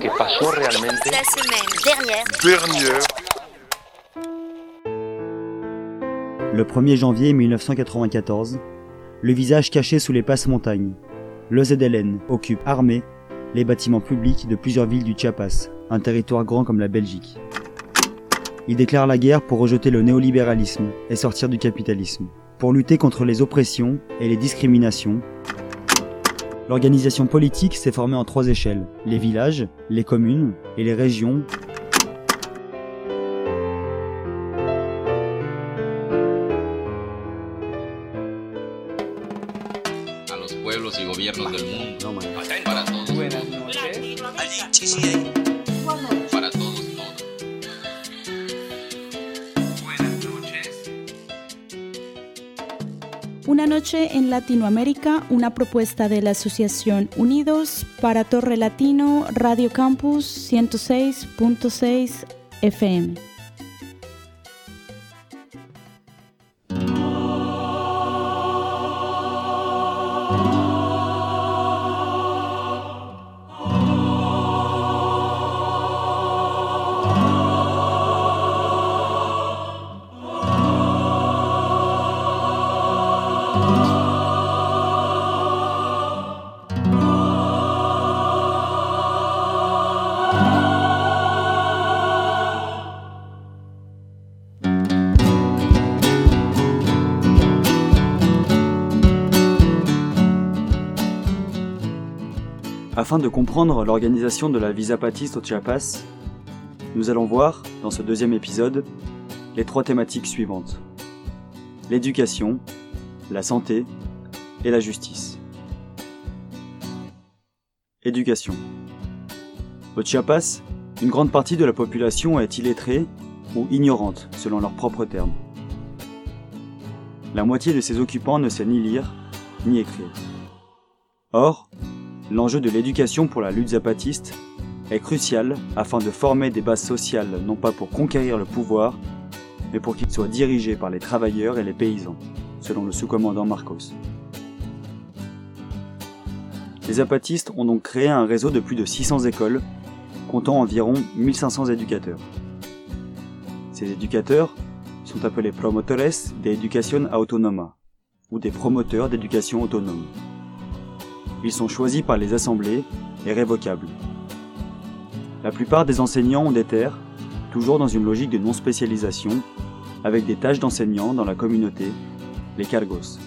que pasó realmente. La semaine dernière. Dernière. Le 1er janvier 1994, le visage caché sous les passes montagnes, le ZLN occupe armé les bâtiments publics de plusieurs villes du Chiapas, un territoire grand comme la Belgique. Il déclare la guerre pour rejeter le néolibéralisme et sortir du capitalisme. Pour lutter contre les oppressions et les discriminations, l'organisation politique s'est formée en trois échelles, les villages, les communes et les régions Latinoamérica, una propuesta de la Asociación Unidos para Torre Latino Radio Campus 106.6 FM. Afin de comprendre l'organisation de la vie zapatiste au Chiapas, nous allons voir, dans ce deuxième épisode, les trois thématiques suivantes. L'éducation, la santé et la justice. Éducation. Au Chiapas, une grande partie de la population est illettrée ou ignorante, selon leurs propres termes. La moitié de ses occupants ne sait ni lire, ni écrire. Or, l'enjeu de l'éducation pour la lutte zapatiste est crucial afin de former des bases sociales non pas pour conquérir le pouvoir, mais pour qu'il soit dirigé par les travailleurs et les paysans, selon le sous-commandant Marcos. Les zapatistes ont donc créé un réseau de plus de 600 écoles, comptant environ 1500 éducateurs. Ces éducateurs sont appelés promotores de educación autonoma, ou des promoteurs d'éducation autonome. Ils sont choisis par les assemblées et révocables. La plupart des enseignants ont des terres, toujours dans une logique de non-spécialisation, avec des tâches d'enseignants dans la communauté, les cargos.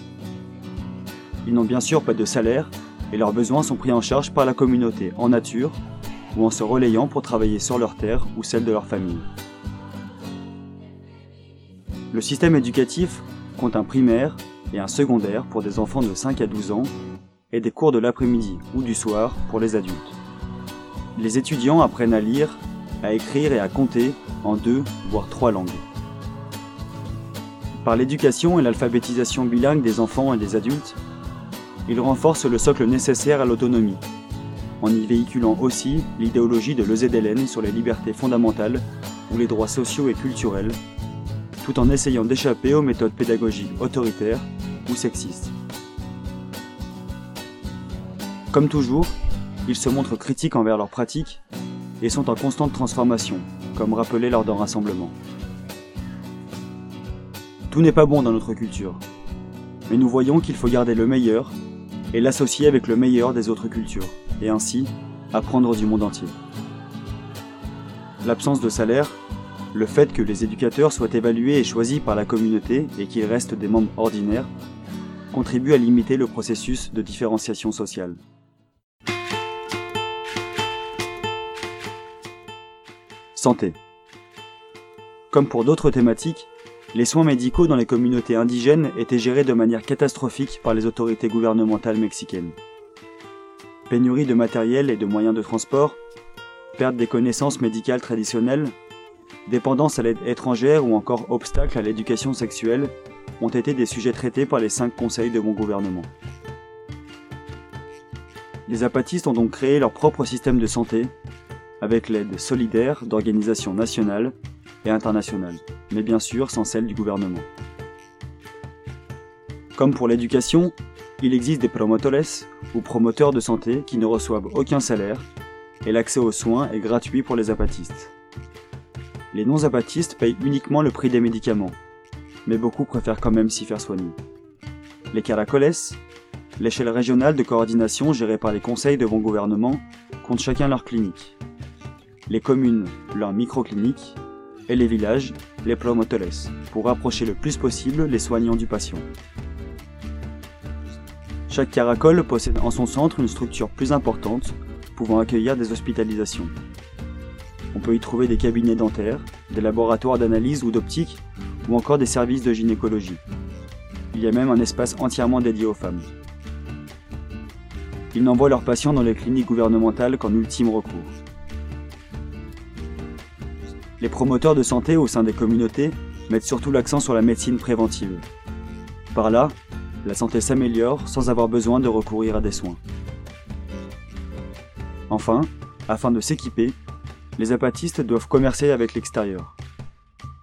Ils n'ont bien sûr pas de salaire et leurs besoins sont pris en charge par la communauté en nature ou en se relayant pour travailler sur leurs terres ou celles de leur famille. Le système éducatif compte un primaire et un secondaire pour des enfants de 5 à 12 ans et des cours de l'après-midi ou du soir pour les adultes. Les étudiants apprennent à lire, à écrire et à compter en deux voire trois langues. Par l'éducation et l'alphabétisation bilingue des enfants et des adultes, ils renforcent le socle nécessaire à l'autonomie, en y véhiculant aussi l'idéologie de l'EZLN sur les libertés fondamentales ou les droits sociaux et culturels, tout en essayant d'échapper aux méthodes pédagogiques autoritaires ou sexistes. Comme toujours, ils se montrent critiques envers leurs pratiques et sont en constante transformation, comme rappelé lors d'un rassemblement. Tout n'est pas bon dans notre culture, mais nous voyons qu'il faut garder le meilleur et l'associer avec le meilleur des autres cultures, et ainsi apprendre du monde entier. L'absence de salaire, le fait que les éducateurs soient évalués et choisis par la communauté et qu'ils restent des membres ordinaires, contribuent à limiter le processus de différenciation sociale. Comme pour d'autres thématiques, les soins médicaux dans les communautés indigènes étaient gérés de manière catastrophique par les autorités gouvernementales mexicaines. Pénurie de matériel et de moyens de transport, perte des connaissances médicales traditionnelles, dépendance à l'aide étrangère ou encore obstacle à l'éducation sexuelle ont été des sujets traités par les cinq conseils de bon gouvernement. Les apatistes ont donc créé leur propre système de santé, avec l'aide solidaire d'organisations nationales et internationales, mais bien sûr sans celle du gouvernement. Comme pour l'éducation, il existe des promotores ou promoteurs de santé qui ne reçoivent aucun salaire et l'accès aux soins est gratuit pour les apatistes. Les non-apatistes payent uniquement le prix des médicaments, mais beaucoup préfèrent quand même s'y faire soigner. Les caracoles, l'échelle régionale de coordination gérée par les conseils de bon gouvernement, comptent chacun leur clinique. Les communes, leurs microcliniques, et les villages, les promotores, pour rapprocher le plus possible les soignants du patient. Chaque caracole possède en son centre une structure plus importante, pouvant accueillir des hospitalisations. On peut y trouver des cabinets dentaires, des laboratoires d'analyse ou d'optique, ou encore des services de gynécologie. Il y a même un espace entièrement dédié aux femmes. Ils n'envoient leurs patients dans les cliniques gouvernementales qu'en ultime recours. Les promoteurs de santé au sein des communautés mettent surtout l'accent sur la médecine préventive. Par là, la santé s'améliore sans avoir besoin de recourir à des soins. Enfin, afin de s'équiper, les apatistes doivent commercer avec l'extérieur.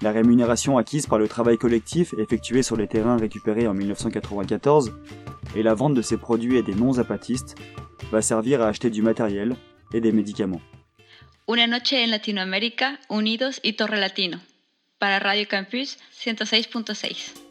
La rémunération acquise par le travail collectif effectué sur les terrains récupérés en 1994 et la vente de ces produits et des non-apatistes va servir à acheter du matériel et des médicaments. Una noche en Latinoamérica, unidos y Torre Latino. Para Radio Campus 106.6.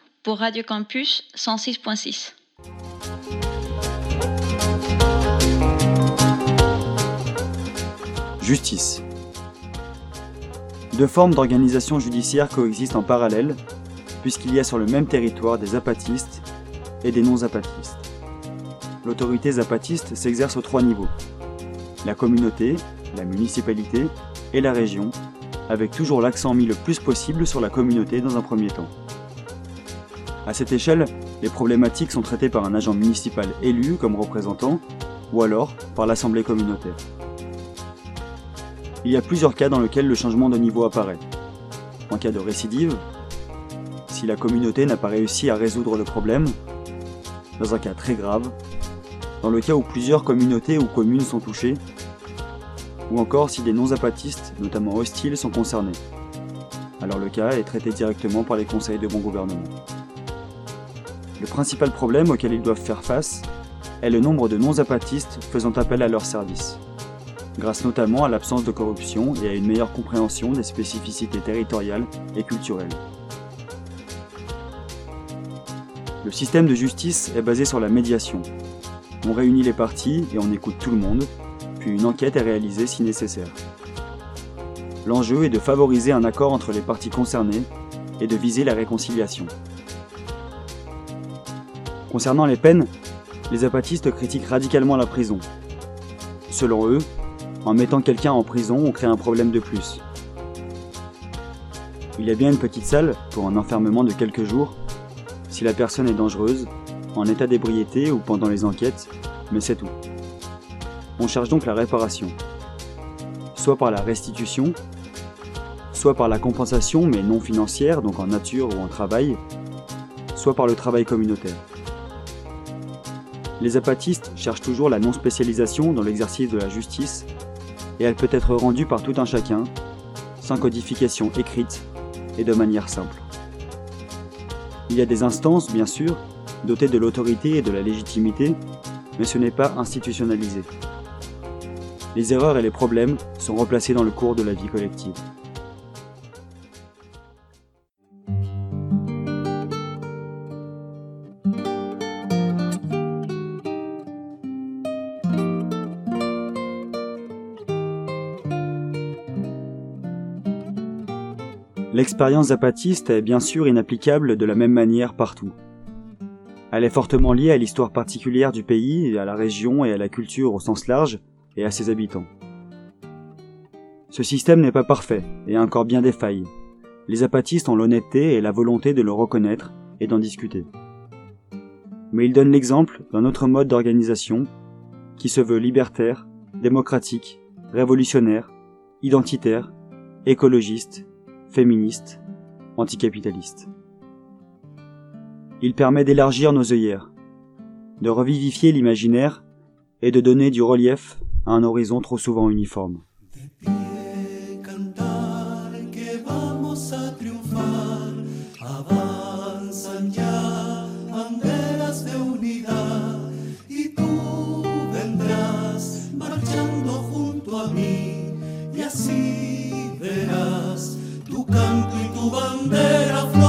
pour Radio Campus 106.6. Justice. Deux formes d'organisation judiciaire coexistent en parallèle, puisqu'il y a sur le même territoire des apatistes et des non-apatistes. L'autorité zapatiste s'exerce aux trois niveaux. La communauté, la municipalité et la région, avec toujours l'accent mis le plus possible sur la communauté dans un premier temps. À cette échelle, les problématiques sont traitées par un agent municipal élu comme représentant, ou alors par l'assemblée communautaire. Il y a plusieurs cas dans lesquels le changement de niveau apparaît. En cas de récidive, si la communauté n'a pas réussi à résoudre le problème, dans un cas très grave, dans le cas où plusieurs communautés ou communes sont touchées, ou encore si des non-apatistes, notamment hostiles, sont concernés. Alors le cas est traité directement par les conseils de bon gouvernement. Le principal problème auquel ils doivent faire face est le nombre de non-zapatistes faisant appel à leurs services, grâce notamment à l'absence de corruption et à une meilleure compréhension des spécificités territoriales et culturelles. Le système de justice est basé sur la médiation. On réunit les parties et on écoute tout le monde, puis une enquête est réalisée si nécessaire. L'enjeu est de favoriser un accord entre les parties concernées et de viser la réconciliation. Concernant les peines, les apatistes critiquent radicalement la prison. Selon eux, en mettant quelqu'un en prison, on crée un problème de plus. Il y a bien une petite salle pour un enfermement de quelques jours, si la personne est dangereuse, en état d'ébriété ou pendant les enquêtes, mais c'est tout. On cherche donc la réparation, soit par la restitution, soit par la compensation mais non financière, donc en nature ou en travail, soit par le travail communautaire. Les apatistes cherchent toujours la non-spécialisation dans l'exercice de la justice, et elle peut être rendue par tout un chacun, sans codification écrite et de manière simple. Il y a des instances, bien sûr, dotées de l'autorité et de la légitimité, mais ce n'est pas institutionnalisé. Les erreurs et les problèmes sont replacés dans le cours de la vie collective. L'expérience zapatiste est bien sûr inapplicable de la même manière partout. Elle est fortement liée à l'histoire particulière du pays, à la région et à la culture au sens large, et à ses habitants. Ce système n'est pas parfait, et a encore bien des failles. Les zapatistes ont l'honnêteté et la volonté de le reconnaître et d'en discuter. Mais ils donnent l'exemple d'un autre mode d'organisation qui se veut libertaire, démocratique, révolutionnaire, identitaire, écologiste féministe, anticapitaliste. Il permet d'élargir nos œillères, de revivifier l'imaginaire et de donner du relief à un horizon trop souvent uniforme. y tu bandera